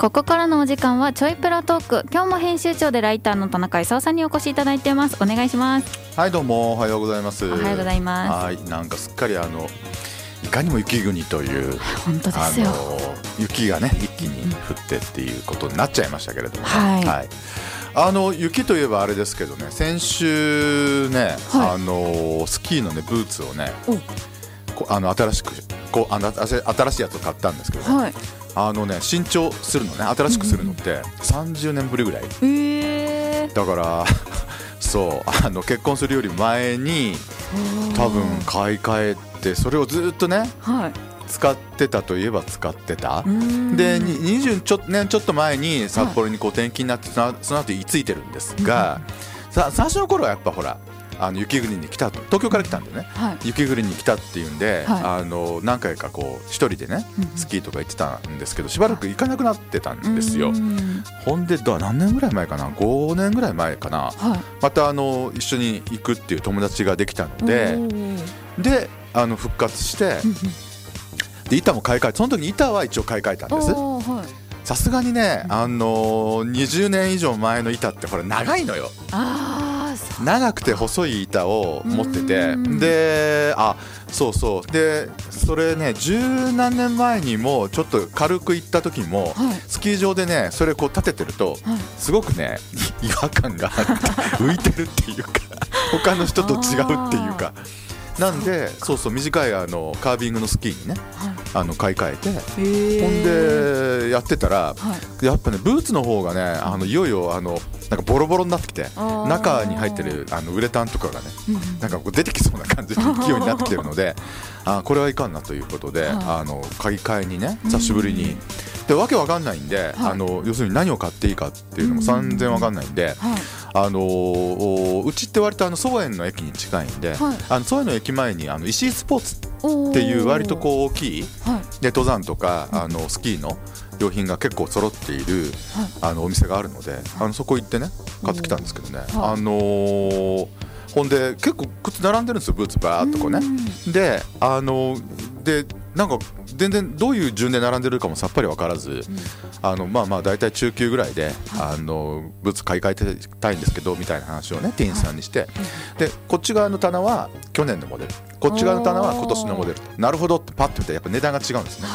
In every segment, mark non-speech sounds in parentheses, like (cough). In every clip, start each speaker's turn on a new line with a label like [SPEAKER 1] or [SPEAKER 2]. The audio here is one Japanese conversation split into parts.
[SPEAKER 1] ここからのお時間はちょいプラトーク。今日も編集長でライターの田中勲さんにお越しいただいてます。お願いします。
[SPEAKER 2] はいどうも。おはようございます。
[SPEAKER 1] おはようございます。
[SPEAKER 2] はいなんかすっかりあのいかにも雪国という
[SPEAKER 1] 本当ですよ。
[SPEAKER 2] 雪がね一気に降ってっていうことになっちゃいましたけれども、
[SPEAKER 1] はい。
[SPEAKER 2] あの雪といえばあれですけどね先週ね、
[SPEAKER 1] はい。
[SPEAKER 2] あのスキーのねブーツをねあの新しくこうあの新しいやつを買ったんですけど、
[SPEAKER 1] はい
[SPEAKER 2] あのね新調するのね新しくするのって30年ぶりぐらい。
[SPEAKER 1] えー、
[SPEAKER 2] だから (laughs) そうあの結婚するより前に多分買い替えてそれをずっとね
[SPEAKER 1] はい。
[SPEAKER 2] 使ってたといえば使ってた。でに20ちょ年ちょっと前に札幌にこう転勤になってそのその後居ついてるんですがさ最初の頃はやっぱほらあの雪国に来たと。東京から来たんでね。
[SPEAKER 1] はい。
[SPEAKER 2] 雪国に来たっていうんで、
[SPEAKER 1] は
[SPEAKER 2] あの何回かこう一人でね
[SPEAKER 1] うん
[SPEAKER 2] スキーとか行ってたんですけどしばらく行かなくなってたんですよ。ほんでだ何年ぐらい前かな？5年ぐらい前かな。
[SPEAKER 1] はい。
[SPEAKER 2] またあの一緒に行くっていう友達ができたのでであの復活してで板も買い替えその時に板は一応買い替えたんです。さすがにねあの20年以上前の板ってほら長いのよ。
[SPEAKER 1] あ
[SPEAKER 2] 長くて細い板を持ってて
[SPEAKER 1] うん。
[SPEAKER 2] であそうそう。でそれね十何年前にもちょっと軽く行った時も
[SPEAKER 1] はい。
[SPEAKER 2] スキー場でねそれこう立ててると
[SPEAKER 1] はい。
[SPEAKER 2] すごくね (laughs) 違和感があって浮いてるっていうか他の人と違うっていうかなんでそうそう短いあのカービングのスキーにね
[SPEAKER 1] はい。
[SPEAKER 2] あの買い替えてほんでやってたら
[SPEAKER 1] はい。
[SPEAKER 2] やっぱねブーツの方がねあのいよいよあのなんかボロボロになってきて中に入ってるあのウレタンとかがねなんかこう出てきそうな感じの勢いになってきてるので (laughs) あこれはいかんなということで、
[SPEAKER 1] はい。
[SPEAKER 2] あの買い替えにね久しぶりに。でわけわかんないんで、あの要するに何を買っていいかっていうのも全然わかんないんで、
[SPEAKER 1] はい。
[SPEAKER 2] あのーうちって割とあの総園の駅に近いんで、
[SPEAKER 1] はい。
[SPEAKER 2] あの総園の駅前にあの石井スポーツっていう割とこう大きい
[SPEAKER 1] はい。
[SPEAKER 2] で登山とかあのスキーの用品が結構揃っている
[SPEAKER 1] はい。
[SPEAKER 2] あのお店があるのであのそこ行ってね買ってきたんですけどね、
[SPEAKER 1] はい。
[SPEAKER 2] あのーほんで結構靴並んでるんですよブーツバーっとこうね
[SPEAKER 1] うん。
[SPEAKER 2] であのでなんか全然どういう順で並んでるかもさっぱり分からず、あのまあまあ大体中級ぐらいで、あのブーツ買い替えてたいんですけどみたいな話をね店員さんにして、でこっち側の棚は去年のモデル。こっち側の棚は今年のモデル。なるほどってパッと見たらやっぱ値段が違うんですね。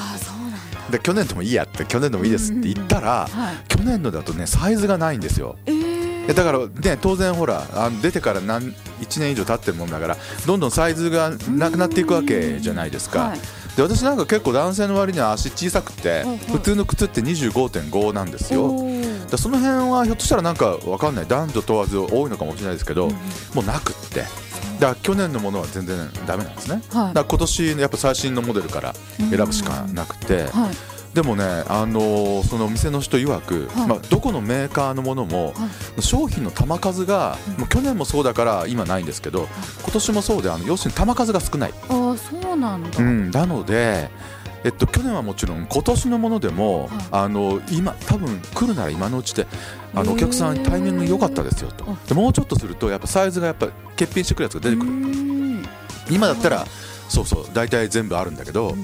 [SPEAKER 2] で去年でもいいやって去年でもいいですって言ったら、
[SPEAKER 1] はい。
[SPEAKER 2] 去年のだとねサイズがないんですよ。
[SPEAKER 1] えー。
[SPEAKER 2] でだからね当然ほらあの出てから何1年以上経ってるもんだからどんどんサイズがなくなっていくわけじゃないですか、
[SPEAKER 1] はい
[SPEAKER 2] で私なんか結構男性の割には足小さくて、普通の靴って25.5なんですよ。
[SPEAKER 1] おー。
[SPEAKER 2] でその辺はひょっとしたらなんかわかんない。男女問わず多いのかもしれないですけど、もうなくって。だから去年のものは全然ダメなんですね、
[SPEAKER 1] はい。
[SPEAKER 2] だから今年のやっぱ最新のモデルから選ぶしかなくて、
[SPEAKER 1] はい
[SPEAKER 2] でもね、あのーそのお店の人曰く、
[SPEAKER 1] はい。
[SPEAKER 2] まあ、どこのメーカーのものも、
[SPEAKER 1] は
[SPEAKER 2] 商品の玉数が、もう去年もそうだから今ないんですけど、今年もそうであの要するに玉数が少ない、
[SPEAKER 1] ああそうなんだ。
[SPEAKER 2] うん、なので、えっと、去年はもちろん今年のものでも、
[SPEAKER 1] はい。
[SPEAKER 2] あの今多分来るなら今のうちであのお客さんタイミング良かったですよと。
[SPEAKER 1] あ。
[SPEAKER 2] でもうちょっとするとやっぱサイズがやっぱ欠品してくるやつが出てくる。
[SPEAKER 1] る
[SPEAKER 2] 今だったらそうそう大体全部あるんだけど、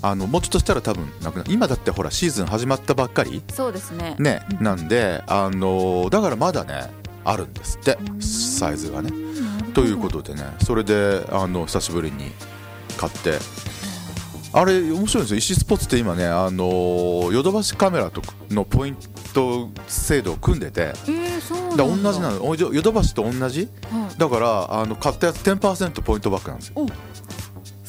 [SPEAKER 2] あのもうちょっとしたら多分なくなる。今だってほらシーズン始まったばっかり
[SPEAKER 1] そうですね。
[SPEAKER 2] ね、
[SPEAKER 1] うん
[SPEAKER 2] なんで、あのーだからまだねあるんですってサイズがね。ということでねそれであの久しぶりに買って。あれ面白いんですよ。石スポーツって今ね、あのーヨドバシカメラとのポイント制度を組んでて。
[SPEAKER 1] えーそうなん
[SPEAKER 2] だ。
[SPEAKER 1] だ
[SPEAKER 2] から同じなの。おヨドバシと同じ？
[SPEAKER 1] はい。
[SPEAKER 2] だからあの買ったやつ10%ポイントバックなんですよ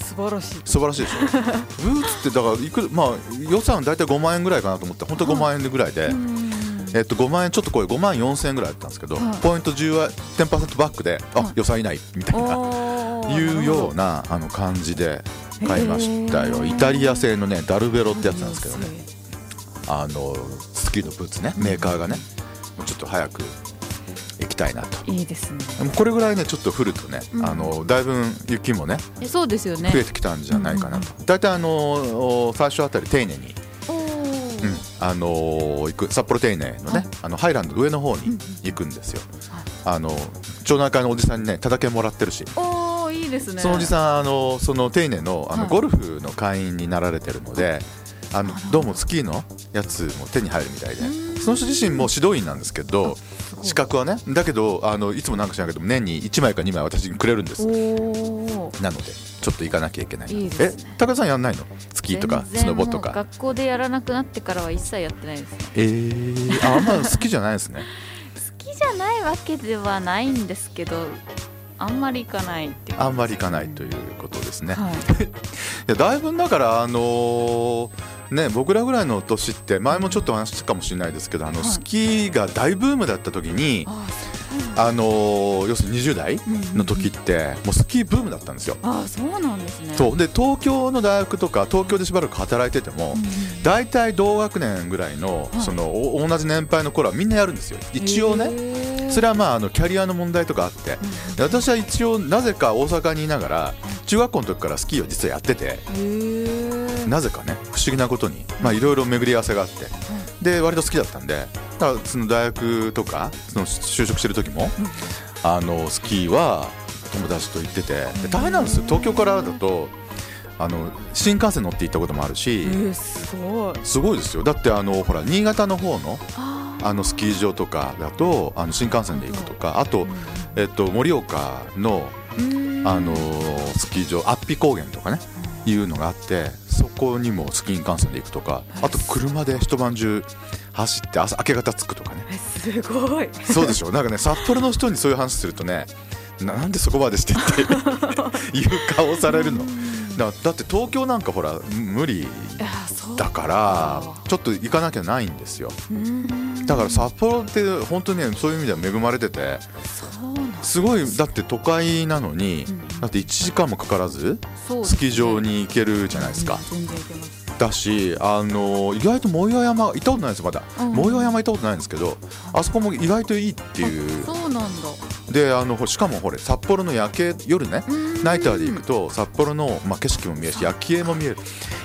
[SPEAKER 1] 素晴らしい。
[SPEAKER 2] 素晴らしいでしょ。(laughs) ブーツってだからいくまあ予算大体5万円ぐらいかなと思って本当5万円ぐらいで、
[SPEAKER 1] うん。
[SPEAKER 2] えっと、5万円ちょっとこれ5万4千円ぐらいだったんですけど、
[SPEAKER 1] はい。
[SPEAKER 2] ポイント10は10%バックであ、
[SPEAKER 1] はい。
[SPEAKER 2] 予算以内みたいな。いうよう
[SPEAKER 1] な
[SPEAKER 2] なあの感じで買いましたよ。イタリア製のねダルベロってやつなんですけどね。
[SPEAKER 1] ね
[SPEAKER 2] あのスキーのブーツねメーカーがね。もうちょっと早く行きたいなと。
[SPEAKER 1] いいですね。
[SPEAKER 2] これぐらいねちょっと降るとね、
[SPEAKER 1] うん。
[SPEAKER 2] あのだいぶ雪もね
[SPEAKER 1] えそうですよね。
[SPEAKER 2] 増えてきたんじゃないかな。と、大体あの最初あたり丁寧にうんあのー行く札幌丁寧のね、
[SPEAKER 1] はい。
[SPEAKER 2] あのハイランドの上の方に行くんですよ、あの町内会のおじさんにね叩けもらってるし、
[SPEAKER 1] おーいいですね。
[SPEAKER 2] そのおじさんあのその丁寧のあの、
[SPEAKER 1] はい。
[SPEAKER 2] ゴルフの会員になられてるのであのどうもスキーのやつも手に入るみたいで。その人自身も指導員なんですけど資格はねだけどあのいつもなんか知らないけど年に1枚か2枚私にくれるんです。なのでちょっと行かなきゃいけない。
[SPEAKER 1] いいね。
[SPEAKER 2] え高田さんやんないの？スキーとかスノボとか。
[SPEAKER 1] 学校でやらなくなってからは一切やってないです。ね
[SPEAKER 2] えー、ああんま好きじゃないですね。(laughs)
[SPEAKER 1] 好きじゃないわけではないんですけどあんまり行かないって
[SPEAKER 2] あんまり行かないということですね、
[SPEAKER 1] はい。(laughs)
[SPEAKER 2] いやだいぶだからあのーね僕らぐらいの年って前もちょっと話したかもしれないですけどあの、
[SPEAKER 1] はい。
[SPEAKER 2] スキーが大ブームだった時に
[SPEAKER 1] あ
[SPEAKER 2] あのー要するに20代の時ってもうスキーブームだったんですよ。
[SPEAKER 1] あそうなんですね。
[SPEAKER 2] そう。で東京の大学とか東京でしばらく働いてても大体同学年ぐらいの
[SPEAKER 1] はい。
[SPEAKER 2] そのお同じ年配の頃はみんなやるんですよ。一応ね。それはまああのキャリアの問題とかあって。私は一応なぜか大阪にいながら中学校の時からスキーを実はやっててなぜかね不思議なことにまあいろいろ巡り合わせがあってで割と好きだったんでだからその大学とかその就職してる時もあのスキーは友達と行っててで大変なんですよ。東京からだとあの新幹線乗って行ったこともある
[SPEAKER 1] え
[SPEAKER 2] し
[SPEAKER 1] ー、すごい。
[SPEAKER 2] すごいですよ。だってあのほら新潟の方の
[SPEAKER 1] あ
[SPEAKER 2] あのスキー場とかだとあの新幹線で行くとかあと、えっと、盛岡のあのスキー場アッピ高原とかねいうのがあってそこにもスキー幹線で行くとかあと車で一晩中走って朝明け方着くとかね。
[SPEAKER 1] えすごい。
[SPEAKER 2] そうでしょなんかね札幌の人にそういう話するとねななんでそこまでしてっていう (laughs) 顔されるの。だだって東京なんかほら無理だからちょっと行かなきゃないんですよ。
[SPEAKER 1] うん。
[SPEAKER 2] だから札幌って本当にねそういう意味では恵まれててすごいだって都会なのに
[SPEAKER 1] うん。
[SPEAKER 2] だって1時間もかからずスキー場に行けるじゃないですか。だしあの意外と藻岩山行ったことないですまだ。
[SPEAKER 1] うん。
[SPEAKER 2] 藻岩山行ったことないんですけどあそこも意外といいっていう。
[SPEAKER 1] そうなんだ。
[SPEAKER 2] であのほしかもほれ札幌の夜景夜ねナイターで行くと札幌の、まあ、景色も見えるし夜景も見える。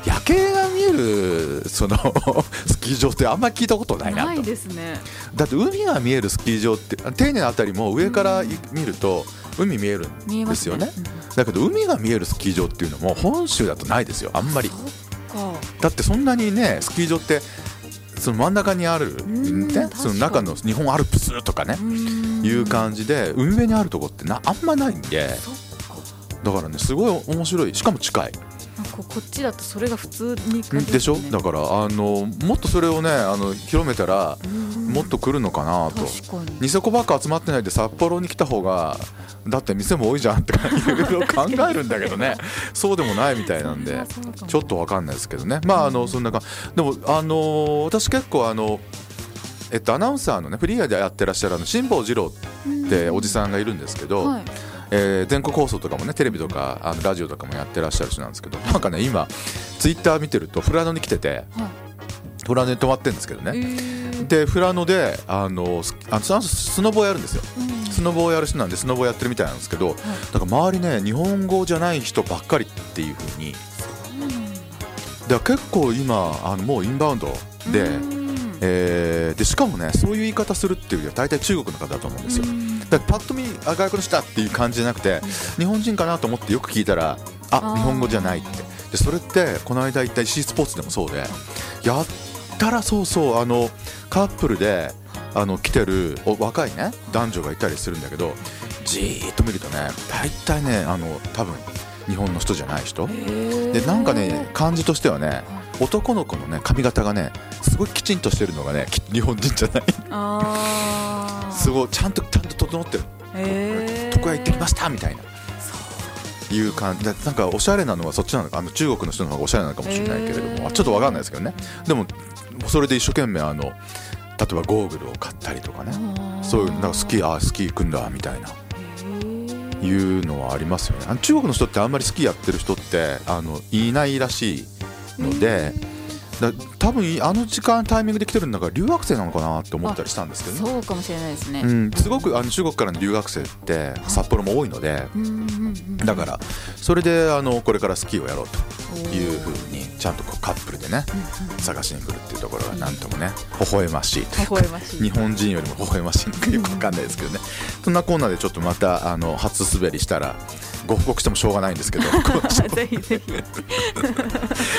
[SPEAKER 2] 夜景がるその (laughs) スキー場ってあんまり聞いたことないなと。
[SPEAKER 1] ないですね。
[SPEAKER 2] だって海が見えるスキー場って丁寧なあたりも上からい見ると海見えるんですよね。
[SPEAKER 1] うん
[SPEAKER 2] だけど海が見えるスキー場っていうのも本州だとないですよ。あんまり。
[SPEAKER 1] そっか。
[SPEAKER 2] だってそんなにねスキー場ってその真ん中にある、
[SPEAKER 1] ん
[SPEAKER 2] ね、その中の日本アルプスとかね、
[SPEAKER 1] うん。
[SPEAKER 2] いう感じで海辺にあるとこってなあんまないんで。だからねすごい面白い。しかも近い
[SPEAKER 1] なんかこっちだとそれが普通に感じ
[SPEAKER 2] でしょ？
[SPEAKER 1] ね
[SPEAKER 2] だからあのもっとそれをねあの広めたら
[SPEAKER 1] うん。
[SPEAKER 2] もっと来るのかなと。ニセコばっか集まってないで札幌に来た方がだって店も多いじゃんっていろいろ考えるんだけどね。(laughs) そうでもないみたいなんでちょっとわかんないですけどね。まああのそんなかでもあの私結構あのえっとアナウンサーのねフリーアでやってらっしゃるあの辛坊治郎っておじさんがいるんですけど、
[SPEAKER 1] はい
[SPEAKER 2] えー全国放送とかもねテレビとかあのラジオとかもやってらっしゃる人なんですけどなんかね今ツイッター見てると富良野に来てて
[SPEAKER 1] はい。
[SPEAKER 2] 富良野に泊まってるんですけど
[SPEAKER 1] え
[SPEAKER 2] ね
[SPEAKER 1] ー。
[SPEAKER 2] で富良野であのスあのスノボをやるんですよ。
[SPEAKER 1] うん。
[SPEAKER 2] スノボをやる人なんでスノボをやってるみたいなんですけどだから周りね日本語じゃない人ばっかりっていう風に
[SPEAKER 1] そうなんだ
[SPEAKER 2] だから結構今あのもうインバウンドで、
[SPEAKER 1] うん。
[SPEAKER 2] えーでしかもねそういう言い方するっていうよりは大体中国の方だと思うんですよ。
[SPEAKER 1] うん
[SPEAKER 2] だからパッと見あ外国の人だっていう感じじゃなくて日本人かなと思ってよく聞いたらあ日本語じゃないって。でそれってこの間行った石井スポーツでもそうでやったらそうそうあのカップルであの来てるお若いね男女がいたりするんだけどじーっと見るとね大体ねあの多分日本の人じゃない人。でなんかね感じとしてはね男の子のね髪型がねすごいきちんとしてるのがねき日本人じゃないすごい。ちゃんとちゃんと整ってる床屋行ってきましたみたいな。いう感じ。でなんかおしゃれなのはそっちなのか。あの中国の人の方がおしゃれなのかもしれないけれども、
[SPEAKER 1] へー
[SPEAKER 2] ちょっとわかんないですけどね。でもそれで一生懸命あの例えばゴーグルを買ったりとかね。そういうなんかスキーあースキー行くんだみたいな。
[SPEAKER 1] へ
[SPEAKER 2] いうのはありますよね。あの中国の人ってあんまりスキーやってる人ってあのいないらしいのでだ多分あの時間タイミングで来てるんだから留学生なのかなって思ったりしたんですけどね。
[SPEAKER 1] そうかもしれないですね。
[SPEAKER 2] うん、すごくあの中国からの留学生って札幌も多いのでだからそれであのこれからスキーをやろうと。いうふうにちゃんとカップルでね探しに来るっていうところがなんともね微笑ましい。
[SPEAKER 1] ましい。
[SPEAKER 2] 日本人よりも微笑ましいのかよくわかんないですけどね。そんなコーナーでちょっとまたあの初滑りしたらご報告してもしょうがないんですけど (laughs)
[SPEAKER 1] ぜひぜひ。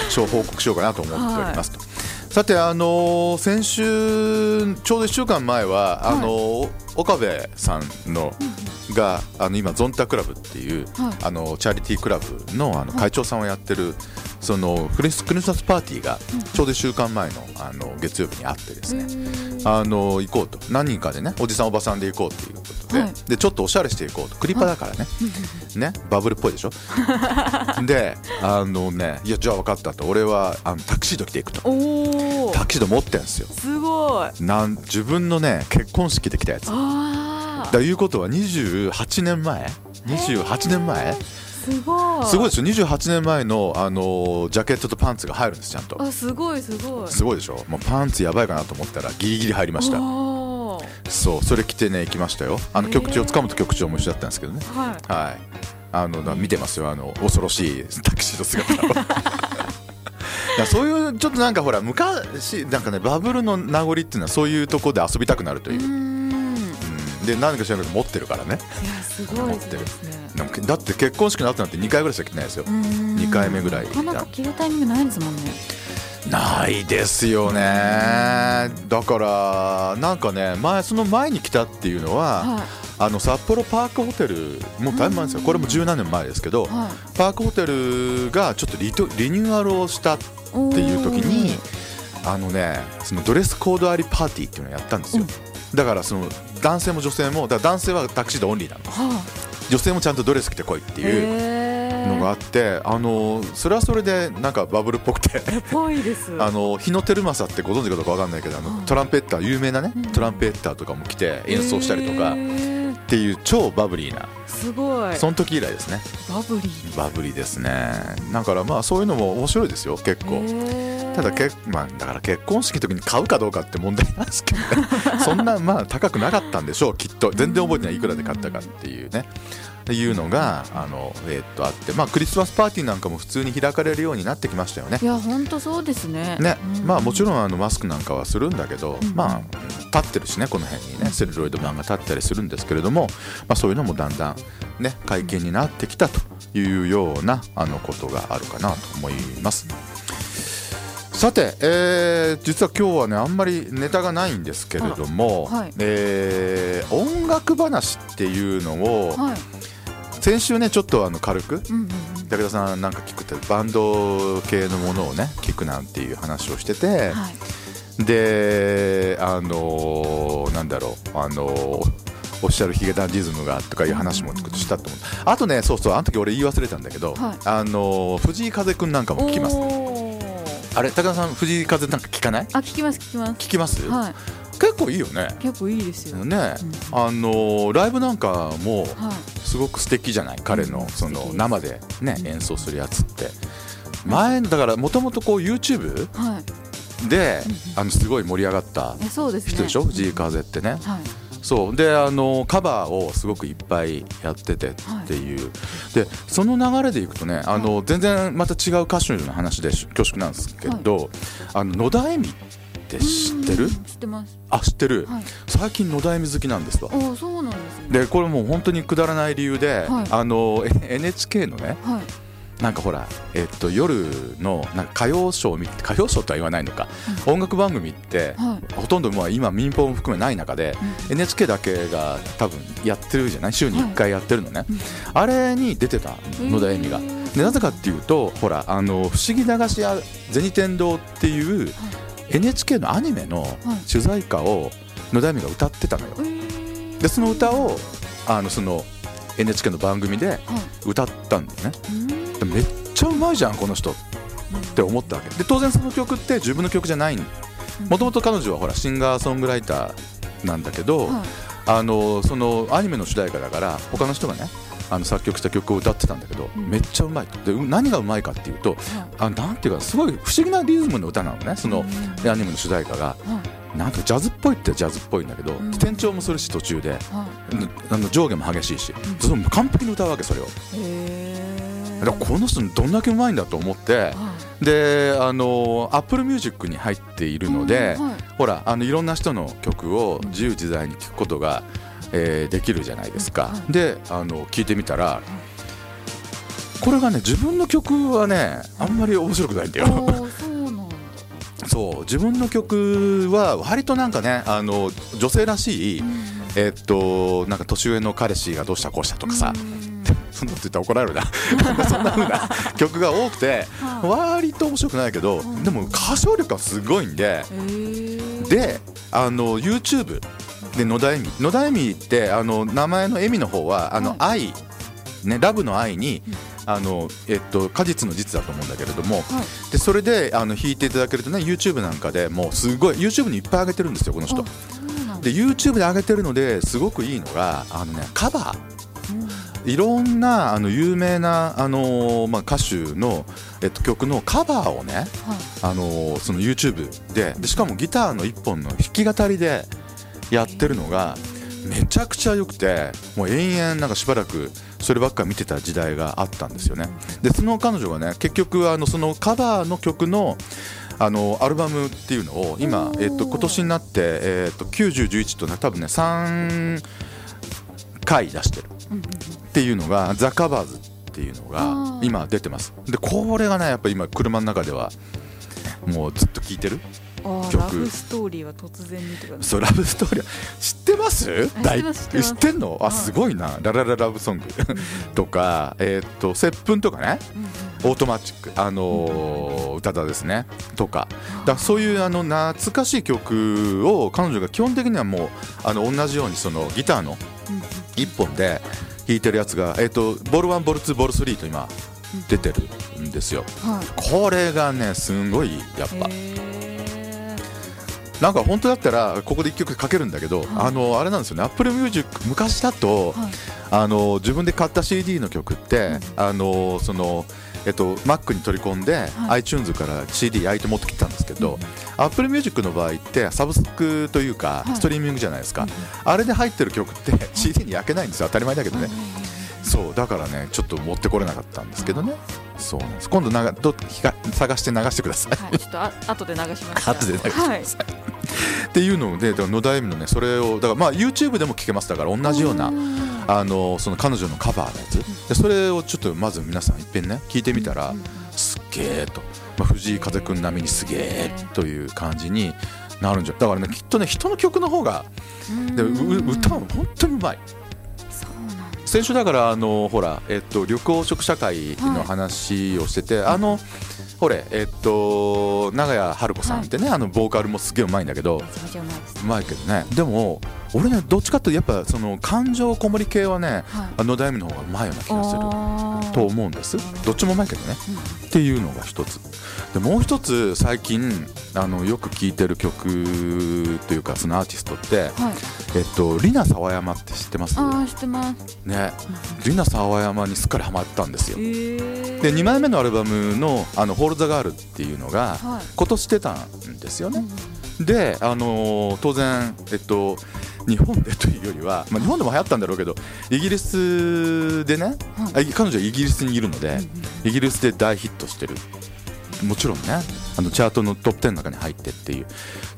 [SPEAKER 2] 小報告しようかなと思っておりますと。さて、あのー先週ちょうど1週間前は、あのー岡部さんの、があの今ゾンタクラブっていう、
[SPEAKER 1] はい。
[SPEAKER 2] あのチャリティークラブのあの会長さんをやってる、そのクリスクリスマスパーティーがちょうど1週間前のあの月曜日にあってですね、あの行こうと。何人かでねおじさんおばさんで行こうっていうことで,、
[SPEAKER 1] はい。
[SPEAKER 2] でちょっとおしゃれしていこうと。クリパだからね,、ね。バブルっぽいでしょ？(laughs) であのねいやじゃあ分かったと。俺はあのタキシード着ていくと。タキシード持ってんすよ。
[SPEAKER 1] すごい。
[SPEAKER 2] なん自分のね結婚式で着たやつ。だいうことは28年前？28年前？
[SPEAKER 1] すごい。
[SPEAKER 2] すごいですよ。28年前の、あのジャケットとパンツが入るんですちゃんと。
[SPEAKER 1] あすごいすごい。
[SPEAKER 2] すごいでしょ。もうパンツやばいかなと思ったらギリギリ入りました。そうそれ着てね行きましたよ。あの局長塚本局長も一緒だったんですけどね。
[SPEAKER 1] はい。
[SPEAKER 2] はい。あのだ見てますよ。あの恐ろしい (laughs) タキシード姿を。(laughs) そういうちょっとなんかほら昔なんかねバブルの名残っていうのはそういうとこで遊びたくなるという。う、で何か知らないけど持ってるからね。
[SPEAKER 1] いやすごいですね。
[SPEAKER 2] なんかだって結婚式の後なんて2回ぐらいしか来てないですよ。二回目ぐらい
[SPEAKER 1] なかなか着るタイミングないですもんね。
[SPEAKER 2] ないですよね。だからなんかね前その前に来たっていうのは、
[SPEAKER 1] は
[SPEAKER 2] あの札幌パークホテルもうだいぶ前ですよ。これも十何年前ですけど、
[SPEAKER 1] い。は
[SPEAKER 2] パークホテルがちょっとリトリニューアルをしたっ
[SPEAKER 1] い
[SPEAKER 2] ていう時にあのねそのドレスコードありパーティーっていうのをやったんですよ、だからその男性も女性もだ男性はタクシードオンリーなの。
[SPEAKER 1] は
[SPEAKER 2] 女性もちゃんとドレス着てこいって
[SPEAKER 1] い
[SPEAKER 2] いうのがあってあのそれはそれでなんかバブルっぽくて。
[SPEAKER 1] ぽいです。(laughs)
[SPEAKER 2] あの日野照正ってご存知かどうかわかんないけどあの
[SPEAKER 1] はい。
[SPEAKER 2] トランペッター有名なね
[SPEAKER 1] うん。
[SPEAKER 2] トランペッターとかも来て演奏したりとかっていう超バブリーな
[SPEAKER 1] すごい。
[SPEAKER 2] その時以来ですね。
[SPEAKER 1] バブリー。
[SPEAKER 2] バブリーですね。だからまあそういうのも面白いですよ結構。ただけ、まあ、だから結婚式の時に買うかどうかって問題なんですけどね。(laughs) そんなまあ高くなかったんでしょうきっと。全然覚えてないいくらで買ったかっていうねっていうのがあの、えーっとあって、まあ、クリスマスパーティーなんかも普通に開かれるようになってきましたよね。
[SPEAKER 1] い。や本当そうですね。
[SPEAKER 2] ね。
[SPEAKER 1] うん。
[SPEAKER 2] まあ、もちろんあのマスクなんかはするんだけど、
[SPEAKER 1] うん
[SPEAKER 2] まあ、立ってるしねこの辺にねセルロイド板が立ったりするんですけれども、まあ、そういうのもだんだん、ね、解禁になってきたというようなあのことがあるかなと思います。さて、えー実は今日はねあんまりネタがないんですけれども、
[SPEAKER 1] はい。
[SPEAKER 2] えー音楽話っていうのを
[SPEAKER 1] はい
[SPEAKER 2] 先週ねちょっとあの軽く
[SPEAKER 1] うんうんうん。
[SPEAKER 2] 武田さんなんか聞くってバンド系のものをね聞くなんていう話をしてて、
[SPEAKER 1] はい。
[SPEAKER 2] であのーなんだろうあのーおっしゃるヒゲダンディズムがとかいう話もしたと思うあとねそうそうあの時俺言い忘れたんだけど、
[SPEAKER 1] はい。
[SPEAKER 2] あのー藤井風くんなんかも聞きますあれ高田さん藤井風なんか聞かない？
[SPEAKER 1] あ聞きます聞きます。
[SPEAKER 2] 聞きます、
[SPEAKER 1] はい。
[SPEAKER 2] 結構いいよね。
[SPEAKER 1] 結構いいですよ。
[SPEAKER 2] ね、
[SPEAKER 1] うん。
[SPEAKER 2] あのーライブなんかも
[SPEAKER 1] はい
[SPEAKER 2] すごく素敵じゃない？彼
[SPEAKER 1] うん。
[SPEAKER 2] のその生でね
[SPEAKER 1] うん
[SPEAKER 2] 演奏するやつって。前だからもともとこう YouTube
[SPEAKER 1] はい。
[SPEAKER 2] であのすごい盛り上がった人でしょ？藤井風ってね。
[SPEAKER 1] はい。
[SPEAKER 2] そう。であのカバーをすごくいっぱいやっててっていう、でその流れでいくとねあの、全然また違う歌手の話で恐縮なんですけど、あの野田恵美って知ってる？
[SPEAKER 1] うん知ってます。
[SPEAKER 2] あ知ってる、
[SPEAKER 1] はい。
[SPEAKER 2] 最近野田恵美好きなんですわ
[SPEAKER 1] おーそうなんですね。
[SPEAKER 2] でこれもう本当にくだらない理由で、
[SPEAKER 1] はい。
[SPEAKER 2] あのえ NHK のね
[SPEAKER 1] はい。
[SPEAKER 2] なんかほら、えっと、夜のなんか歌謡ショーみ歌謡ショーとは言わないのか、音楽番組って、
[SPEAKER 1] はい。
[SPEAKER 2] ほとんどまあ今民放も含めない中で、
[SPEAKER 1] う
[SPEAKER 2] NHK だけが多分やってるじゃない？週に1回やってるのね、
[SPEAKER 1] うん。
[SPEAKER 2] あれに出てた野田恵美が。でなぜかっていうとほらあの不思議駄菓子屋銭天堂っていう NHK のアニメの主題歌を野田恵美が歌ってたのよ。
[SPEAKER 1] えー。
[SPEAKER 2] でその歌をあのその NHK の番組で
[SPEAKER 1] はい。
[SPEAKER 2] 歌ったんだよね。
[SPEAKER 1] うん。
[SPEAKER 2] でめっちゃうまいじゃんこの人。って思ったわけ。で当然その曲って自分の曲じゃない。もともと彼女はほらシンガーソングライターなんだけど、
[SPEAKER 1] はい。
[SPEAKER 2] あのそのアニメの主題歌だから他の人がねあの作曲した曲を歌ってたんだけど、
[SPEAKER 1] うん。
[SPEAKER 2] めっちゃうまいと。でう何がうまいかっていうと
[SPEAKER 1] はい
[SPEAKER 2] あなんていうかすごい不思議なリズムの歌なのねその
[SPEAKER 1] うん。
[SPEAKER 2] アニメの主題歌が。
[SPEAKER 1] はい
[SPEAKER 2] なんかジャズっぽいってジャズっぽいんだけど、
[SPEAKER 1] うん。
[SPEAKER 2] 転調もするし途中で
[SPEAKER 1] は
[SPEAKER 2] あの上下も激しいし、
[SPEAKER 1] ん。
[SPEAKER 2] その完璧に歌うわけそれを。だからこの人どんだけうまいんだと思って
[SPEAKER 1] は
[SPEAKER 2] であの Apple Music に入っているので、
[SPEAKER 1] うん。はい。
[SPEAKER 2] ほらあのいろんな人の曲を自由自在に聴くことが、えーできるじゃないですか、
[SPEAKER 1] うん
[SPEAKER 2] であの聞いてみたら、これがね自分の曲はねあんまり面白くないんだよ、
[SPEAKER 1] そう
[SPEAKER 2] 自分の曲は割となんかねあの女性らしい、えーっとなんか年上の彼氏がどうしたこうしたとかさ、そんなこと言ったら怒られるな。(laughs) そんな風な曲が多くて割と面白くないけど、でも歌唱力がすごいんで、であの YouTube で野田恵美。野田恵美ってあの名前の恵美の方はあの、愛。ねラブの愛に、あのえっと果実の実だと思うんだけれども、
[SPEAKER 1] はい。
[SPEAKER 2] でそれであの弾いていただけるとね YouTube なんかでもうすごい YouTube にいっぱい上げてるんですよこの人。で YouTube で上げてるのですごくいいのがあのねカバー。いろんなあの有名な、あのーまあ、歌手の、えっと、曲のカバーをね、
[SPEAKER 1] はい。
[SPEAKER 2] あのーその YouTube で。でしかもギターの一本の弾き語りでやってるのがめちゃくちゃ良くてもう延々なんかしばらくそればっか見てた時代があったんですよね。でその彼女がね結局あのそのカバーの曲のあのアルバムっていうのを今えっと、今年になって、えっと、90、11とね多分ね3回出してる。っていうのがザ・カバーズっていうの
[SPEAKER 1] あ
[SPEAKER 2] が
[SPEAKER 1] ー。
[SPEAKER 2] 今出てます。でこれがねやっぱ今車の中ではもうずっと聴いてる
[SPEAKER 1] ラブストーリーは突然にとか
[SPEAKER 2] そうラブストーリー知ってます？
[SPEAKER 1] あ
[SPEAKER 2] 大
[SPEAKER 1] 知って
[SPEAKER 2] んの？あ
[SPEAKER 1] はい
[SPEAKER 2] すごいな。ララララブソング。(laughs) とかえーっと接吻とかね。Automatic。あのー宇多田ですね。とか。だそういうあの懐かしい曲を彼女が基本的にはもうあの同じようにそのギターの一本で弾いてるやつが、えー、と Vol.1 Vol.2 Vol.3と今出てるんですよ。
[SPEAKER 1] はい。
[SPEAKER 2] これがねすんごいやっぱ。
[SPEAKER 1] へ
[SPEAKER 2] なんか本当だったらここで1曲かけるんだけど、
[SPEAKER 1] はい。
[SPEAKER 2] あのあれなんですよね。Apple Music 昔だと、
[SPEAKER 1] ーはい。
[SPEAKER 2] あの自分で買った CD の曲って、あのそのえっと Mac に取り込んで、
[SPEAKER 1] はい。
[SPEAKER 2] iTunes から CD 焼いて持ってきたんですけど、Apple Music の場合ってサブスクというか、
[SPEAKER 1] はい。
[SPEAKER 2] ストリーミングじゃないですか、あれで入ってる曲って CD に焼けないんですよ。当たり前だけどね、そう。だからねちょっと持ってこれなかったんですけどね。そうなんです。今度ながど探して流してください。
[SPEAKER 1] はい、ちょっとあ後で流します。(laughs)
[SPEAKER 2] 後で流します
[SPEAKER 1] はい。
[SPEAKER 2] っていうのでだから野田恵美のねそれをだからまあ YouTube でも聴けます。だから同じようなあのその彼女のカバーのやつ。でそれをちょっとまず皆さんいっぺんね聞いてみたらすっげえと、まあ、藤井風くん並みにすげえという感じになるんじゃだからねきっとね人の曲の方がで歌は本当にうまい。先週だからあのほら、えっと、緑黄色社会の話をしてて、あのほれえっと長屋春子さんってね、あのボーカルもすげえうまいんだけど。
[SPEAKER 1] うまい
[SPEAKER 2] けどね。でも俺ねどっちかっていうとやっぱその感情こもり系はね
[SPEAKER 1] はい。
[SPEAKER 2] 野田恵美の方がうまいような気がすると思うんです
[SPEAKER 1] ど。
[SPEAKER 2] どっちもうまいけどね。っていうのが一つ。でもう一つ最近あのよく聴いてる曲というかそのアーティストって
[SPEAKER 1] はい。
[SPEAKER 2] えっとリナ沢山って知ってます？
[SPEAKER 1] ああ、知ってます。
[SPEAKER 2] ね。リナ沢山にすっかりハマったんですよ。
[SPEAKER 1] ええ。
[SPEAKER 2] で2枚目のアルバムの「あのホール・ザ・ガール」っていうのが
[SPEAKER 1] はい。
[SPEAKER 2] 今年出たんですよね。で、あのー当然、えっと、日本でというよりは、まあ、日本でも流行ったんだろうけどイギリスでね、あい彼女はイギリスにいるので、イギリスで大ヒットしてるもちろんねあのチャートのトップ10の中に入ってっていう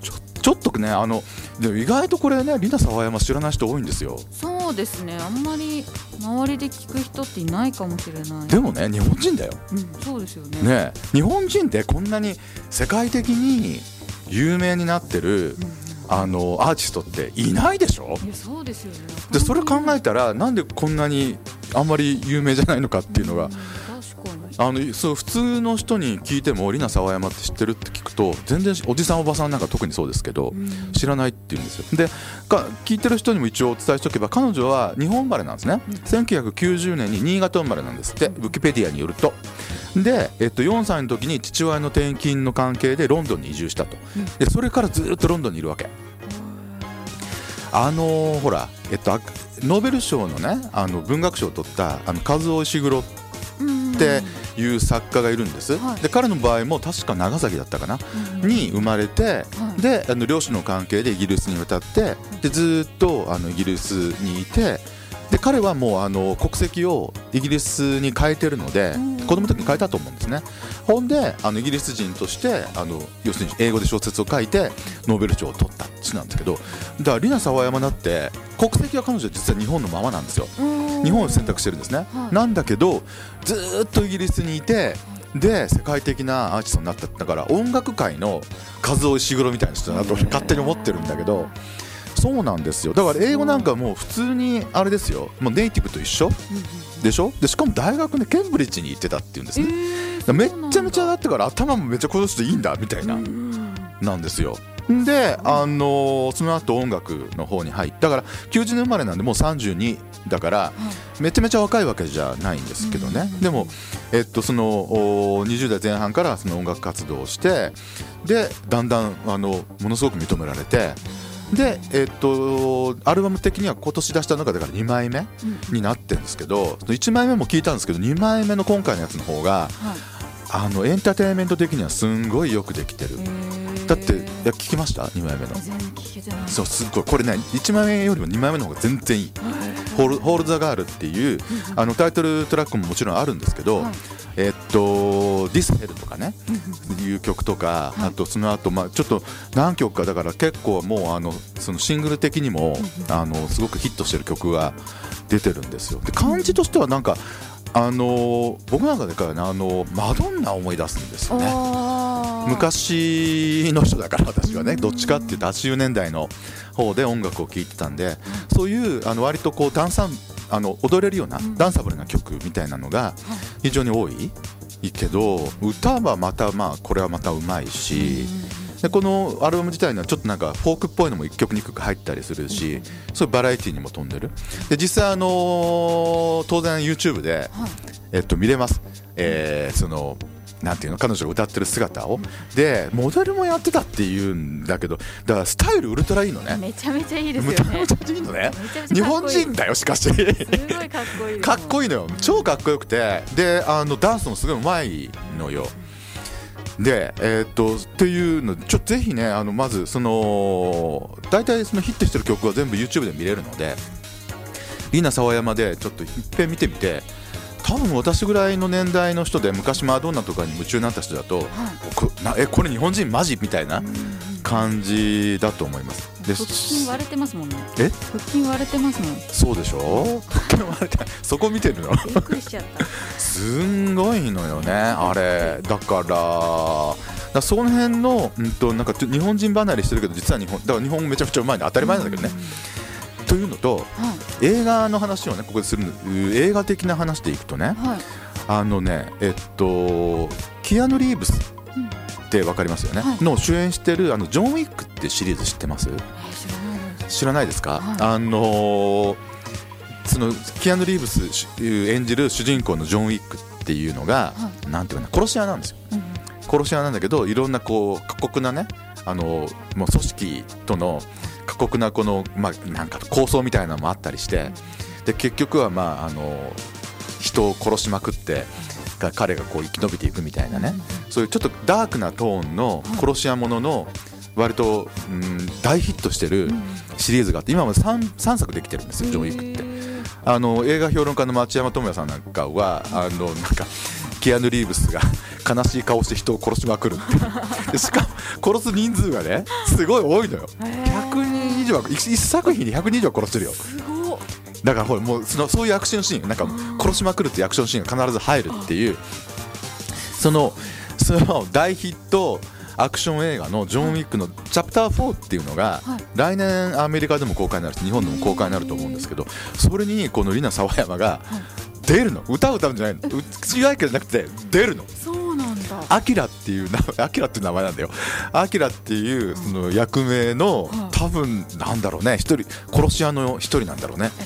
[SPEAKER 2] ちょちょっとねあのでも意外とこれねリナ沢山知らない人多いんですよ
[SPEAKER 1] そうですね。あんまり周りで聞く人っていないかもしれない。
[SPEAKER 2] でもね日本人だよ
[SPEAKER 1] うん、そうですよね。
[SPEAKER 2] ね日本人ってこんなに世界的に有名になってる
[SPEAKER 1] うんうん。
[SPEAKER 2] あのアーティストっていないでしょ？
[SPEAKER 1] そうですよね。
[SPEAKER 2] でそれ考えたらなんでこんなにあんまり有名じゃないのかっていうのが。あのそう普通の人に聞いても「リナ沢山って知ってる?」って聞くと全然おじさんおばさんなんか特にそうですけど
[SPEAKER 1] うん。
[SPEAKER 2] 知らないって言うんですよ。でか聞いてる人にも一応お伝えしておけば彼女は日本生まれなんですね。
[SPEAKER 1] うん。
[SPEAKER 2] 1990年に新潟生まれなんですって。ウィキペディアによるとで、えっと、4歳の時に父親の転勤の関係でロンドンに移住したと。
[SPEAKER 1] うん。
[SPEAKER 2] でそれからずっとロンドンにいるわけ。あのーほら、えっと、あノーベル賞のねあの文学賞を取ったあの和尾石黒
[SPEAKER 1] うん
[SPEAKER 2] っていう作家がいるんです、
[SPEAKER 1] はい。
[SPEAKER 2] で彼の場合も確か長崎だったかな、
[SPEAKER 1] うん
[SPEAKER 2] に生まれて、
[SPEAKER 1] はい。
[SPEAKER 2] であの両親の関係でイギリスに渡ってでずーっとあのイギリスにいてでで彼はもうあの国籍をイギリスに変えてるので、子供の時に変えたと思うんですね。ほんであのイギリス人としてあの要するに英語で小説を書いてノーベル賞を取った人なんですけどだからリナ沢山だって国籍は彼女実は日本のままなんですよ。日本を選択してるんですね、
[SPEAKER 1] はい。
[SPEAKER 2] なんだけどずーっとイギリスにいてで世界的なアーティストになった。だから音楽界の和尾石黒みたいな人だなと俺勝手に思ってるんだけどそうなんですよ。だから英語なんかもう普通にあれですよ。もうネイティブと一緒？でしょ？でしかも大学でケンブリッジに行ってたっていうんですね、めっちゃめちゃだってから頭もめっちゃこの人いいんだみたいな、なんですよ。で、あのーその後音楽の方に入っただから90年生まれなんでもう32だから、めちゃめちゃ若いわけじゃないんですけどね、でも、えっと、そのお20代前半からその音楽活動をしてでだんだんあのものすごく認められてで、えっと、アルバム的には今年出した中でから2枚目になってるんですけど1枚目も聞いたんですけど2枚目の今回のやつの方があのエンターテインメント的にはすんごいよくできてる。だっていや聞きました？2枚目の。そうすっごい。これね1枚目よりも2枚目の方が全然いい「ホールホール・ザ・ガール」っていうあのタイトルトラックももちろんあるんですけど、
[SPEAKER 1] はい
[SPEAKER 2] えっと「ディスヘル」とかねいう曲とか、
[SPEAKER 1] はい。
[SPEAKER 2] あとその後、まあちょっと何曲かだから結構もうあのそのシングル的にもあのすごくヒットしてる曲が出てるんですよ。で感じとしてはなんかあの僕なんかでからねあのマドンナを思い出すんですよね。昔の人だから私はねどっちかっていうと80年代の方で音楽を聴いてたんでそういうあの割とこうダンサンあの踊れるようなダンサブルな曲みたいなのが非常に多いいいけど歌はまたまあこれはまたうまいしでこのアルバム自体にはちょっとなんかフォークっぽいのも1曲2曲入ったりするしそういうバラエティにも飛んでる。で実際あのー当然 YouTube でえっと見れます。えーそのなんていうの彼女が歌ってる姿を。でモデルもやってたっていうんだけどだからスタイルウルトラいいのね。
[SPEAKER 1] めちゃめちゃいいです
[SPEAKER 2] め
[SPEAKER 1] よね。(laughs)
[SPEAKER 2] ちゃめちゃいい。のね日本人だよしかし。
[SPEAKER 1] すごいかっこいい
[SPEAKER 2] かっこいいのよ。超かっこよくて。であのダンスもすごいうまいのよ。でえーっとっていうのちょっとぜひねあのまずその大体そのヒットしてる曲は全部 YouTube で見れるのでリナ沢山でちょっといっぺん見てみて多分私ぐらいの年代の人で昔マドンナとかに夢中になった人だと、こなえこれ日本人マジ？みたいな感じだと思います。で
[SPEAKER 1] 腹筋割れてますもんね。
[SPEAKER 2] え？
[SPEAKER 1] 腹筋割れてますもん。
[SPEAKER 2] そうでしょ？そこ見てるの？
[SPEAKER 1] びっくりしちゃった。
[SPEAKER 2] すんごいのよねあれ。だからだその辺の、うん、となんか日本人離れしてるけど実は日本だから日本語めちゃくちゃうまいの当たり前なんだけどね、というのと
[SPEAKER 1] はい
[SPEAKER 2] 映画の話をねここでするの映画的な話でいくとね
[SPEAKER 1] はい。
[SPEAKER 2] あのねえっとキアヌ・リーブスってわかりますよね、
[SPEAKER 1] はい。
[SPEAKER 2] の主演してるあのジョン・ウィックってシリーズ知ってます？
[SPEAKER 1] えー知らないです。
[SPEAKER 2] か、
[SPEAKER 1] はい。
[SPEAKER 2] あのーそのキアヌ・リーブスし演じる主人公のジョン・ウィックっていうのが、
[SPEAKER 1] は
[SPEAKER 2] なんていうかな殺し屋なんですよ。
[SPEAKER 1] うん
[SPEAKER 2] 殺し屋なんだけどいろんなこう過酷なねあのもう組織との過酷なこの、まあ、なんか構想みたいなのもあったりしてで結局は、まあ、あの人を殺しまくってが彼がこう生き延びていくみたいなね。そういうちょっとダークなトーンの殺し屋ものの割と、うん、大ヒットしてるシリーズがあって今まで 3, 3作できてるんですよジョン・ウィックって。あの映画評論家の町山智也さんなんかはあのなんかキアヌ・リーブスが悲しい顔して人を殺しまくるってしかも殺す人数がねすごい多いのよ100人以上は一一作品に100人以上殺してるよ。
[SPEAKER 1] すごっ。
[SPEAKER 2] だからほらもうそのそういうアクションシーンなんか殺しまくるっていうアクションシーンが必ず入るっていう。そのその大ヒットアクション映画のジョン・ウィックのチャプター4っていうのが
[SPEAKER 1] はい。
[SPEAKER 2] 来年アメリカでも公開になるし日本でも公開になると思うんですけどそれにこのリナ沢山が出るの。歌を歌うんじゃないの。(laughs) 口がいけじゃなくて出るのアキラっていう名前 (laughs) アキラっていう名前なんだよ。アキラっていうその役名の
[SPEAKER 1] はい
[SPEAKER 2] 多分なんだろうね。一人殺し屋の一人なんだろうね。
[SPEAKER 1] かっ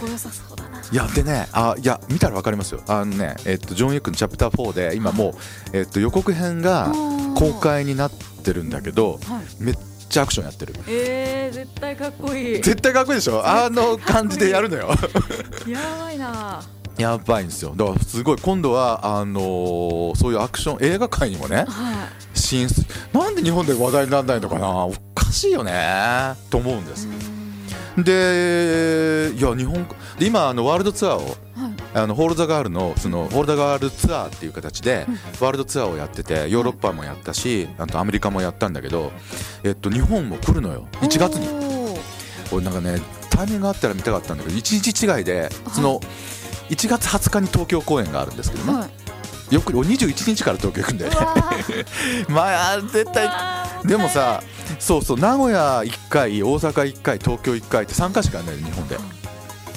[SPEAKER 1] こよさそうだな。い
[SPEAKER 2] やでねあいや見たらわかりますよ。あのねえっとジョン・ウィックのチャプター4で今もうえっと予告編が公開になってるんだけど
[SPEAKER 1] はい。
[SPEAKER 2] めっちゃアクションやってる。
[SPEAKER 1] えー、絶対かっこいい。
[SPEAKER 2] 絶対かっこいいでしょ？あの感じでやるのよ。(laughs)
[SPEAKER 1] やばいな
[SPEAKER 2] やばいんですよ。だからすごい今度はあのーそういうアクション映画界にもね
[SPEAKER 1] は
[SPEAKER 2] 進出なんで日本で話題にならないのかな。おかしいよね。と思うんです。でいや日本で今あのワールドツアーを
[SPEAKER 1] はい。
[SPEAKER 2] あのホール・ザ・ガールのそのホール・ザ・ガールツアーっていう形でワールドツアーをやっててヨーロッパもやったしあとアメリカもやったんだけど、えっと、日本も来るのよ。1月に。
[SPEAKER 1] おー。
[SPEAKER 2] 俺なんかねタイミングがあったら見たかったんだけど1日違いでその1月20日に東京公演があるんですけどね。
[SPEAKER 1] はい。
[SPEAKER 2] よく俺21日から東京行くんだよね。(laughs) まあ絶対でもさそうそう名古屋1回大阪1回東京1回って3回しかないの日本で。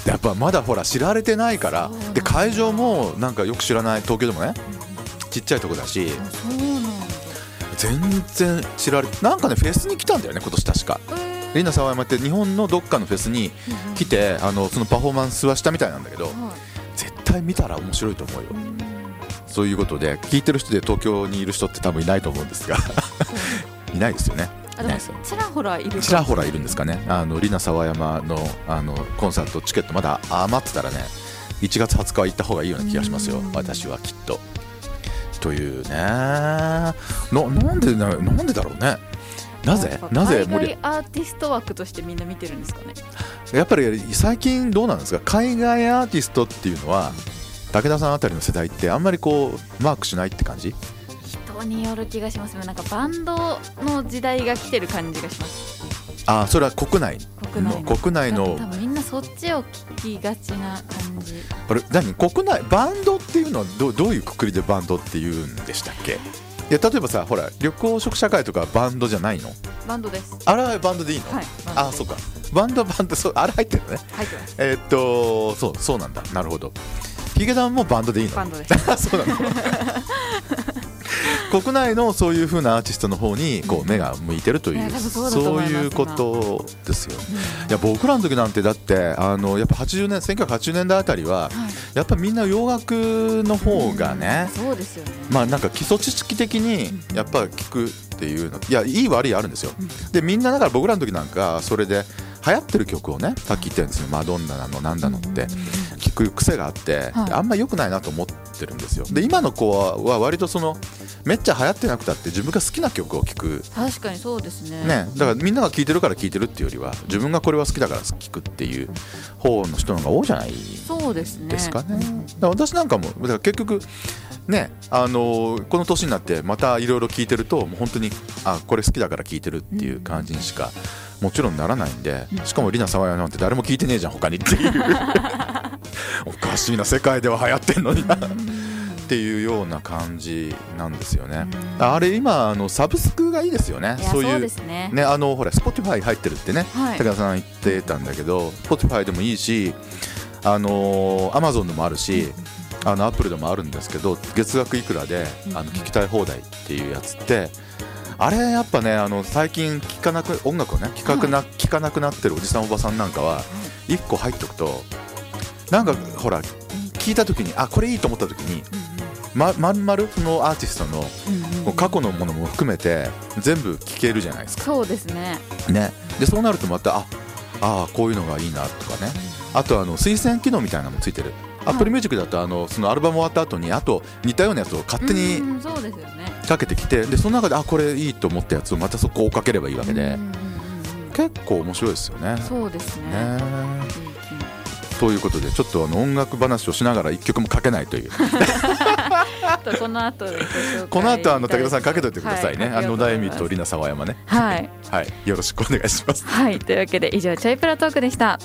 [SPEAKER 2] でやっぱまだほら知られてないからで会場もなんかよく知らない東京でもねちっちゃいとこだし。全然知られなんかねフェスに来たんだよね今年確か。
[SPEAKER 1] えー。
[SPEAKER 2] リナ沢山って日本のどっかのフェスに来てあのそのパフォーマンスはしたみたいなんだけど対見たら面白いと思うよ。
[SPEAKER 1] うん
[SPEAKER 2] そういうことで聞いてる人で東京にいる人って多分いないと思うんですが。(laughs) いないですよね。
[SPEAKER 1] ちらほらいる
[SPEAKER 2] ちらほらいるんですかね。あのリナ沢山のあのコンサートチケットまだ余ってたらね1月20日は行った方がいいような気がしますよ。
[SPEAKER 1] うん。
[SPEAKER 2] 私はきっと。というね。ななんでななんでだろうねなぜ？なぜ盛り
[SPEAKER 1] 海外アーティスト枠としてみんな見てるんですかね？
[SPEAKER 2] やっぱり最近どうなんですか？海外アーティストっていうのは武田さんあたりの世代ってあんまりこうマークしないって感じ？
[SPEAKER 1] 人による気がしますなんかバンドの時代が来てる感じがします。
[SPEAKER 2] ああそれは国内？
[SPEAKER 1] 国内の。
[SPEAKER 2] 国内の
[SPEAKER 1] 多分みんなそっちを聞きがちな感じ。
[SPEAKER 2] これ何？国内？バンドっていうのはどどういうくくりでバンドっていうんでしたっけ？いや例えばさほら緑黄色社会とかバンドじゃないの？
[SPEAKER 1] バンドです。
[SPEAKER 2] あれはバンドでいいの、
[SPEAKER 1] はい
[SPEAKER 2] あそうか。バンドはバンドそうあれ入ってるのね。
[SPEAKER 1] 入ってます。
[SPEAKER 2] えーっとそうそうなんだ。なるほど。ヒゲダンもバンドでいいの？
[SPEAKER 1] バンドです。(laughs)
[SPEAKER 2] そうなの (laughs) 国内のそういう風なアーティストの方にこう目が向いてるという、
[SPEAKER 1] そうい
[SPEAKER 2] うことですよ、いや僕らの時なんてだってあのやっぱ80年1980年代あたりは
[SPEAKER 1] はい。
[SPEAKER 2] やっぱみんな洋楽の方がね、
[SPEAKER 1] そうです
[SPEAKER 2] まあなんか基礎知識的にやっぱ聞くっていうのいやいい悪いあるんですよ。でみんなだから僕らの時なんかそれで流行ってる曲をねさっき言ったんですよマドンナなのなんだのって聞く癖があって、
[SPEAKER 1] はい。
[SPEAKER 2] あんま良くないなと思ってるんですよ。で今の子はは割とそのめっちゃ流行ってなくたって自分が好きな曲を聴く。
[SPEAKER 1] 確かにそうですね。
[SPEAKER 2] ね、だからみんなが聴いてるから聴いてるっていうよりは自分がこれは好きだから聴くっていう方の人の方が多いじゃない
[SPEAKER 1] そうです
[SPEAKER 2] かね。私なんかもだから結局ねあのーこの年になってまたいろいろ聞いてるともう本当にあこれ好きだから聞いてるっていう感じにしかもちろんならないんでしかもリナ・サワヤなんて誰も聞いてねえじゃん他にっていう。(laughs) おかしいな世界では流行ってんのにな。っていうような感じなんですよね。あれ今あのサブスクがいいですよね。
[SPEAKER 1] そう
[SPEAKER 2] いう
[SPEAKER 1] ね。
[SPEAKER 2] ね、あのほら Spotify 入ってるってね、
[SPEAKER 1] はい。
[SPEAKER 2] 高田さん言ってたんだけど Spotify でもいいしあの Amazon でもあるし、あの Apple でもあるんですけど月額いくらであの聞きたい放題っていうやつってあれやっぱねあの最近聞かなく音楽をね聞かな,、聞かなくなってるおじさんおばさんなんかは1個入っておくとなんかほら聞いた時にあこれいいと思った時にままん丸そのアーティストの
[SPEAKER 1] うんうん。
[SPEAKER 2] こう過去のものも含めて全部聞けるじゃないですか。
[SPEAKER 1] そうですね。
[SPEAKER 2] ね、でそうなるとまたああーこういうのがいいなとかね。あとあの推薦機能みたいなのもついてる、
[SPEAKER 1] はい
[SPEAKER 2] Apple Music だとあのそのアルバム終わった後にあと似たようなやつを勝手
[SPEAKER 1] う
[SPEAKER 2] にかけてきてでその中であこれいいと思ったやつをまたそこを追っかければいいわけで。結構面白いですよね。
[SPEAKER 1] そうですね。
[SPEAKER 2] ね。ということでちょっとあの音楽話をしながら一曲もかけないという。
[SPEAKER 1] とこの後
[SPEAKER 2] この後あの武田さんかけといてくださいね、
[SPEAKER 1] は
[SPEAKER 2] あの野田恵美と
[SPEAKER 1] り
[SPEAKER 2] 里奈沢山ね。
[SPEAKER 1] はい。
[SPEAKER 2] はい。よろしくお願いします。
[SPEAKER 1] はい。というわけで以上チョイプラトークでした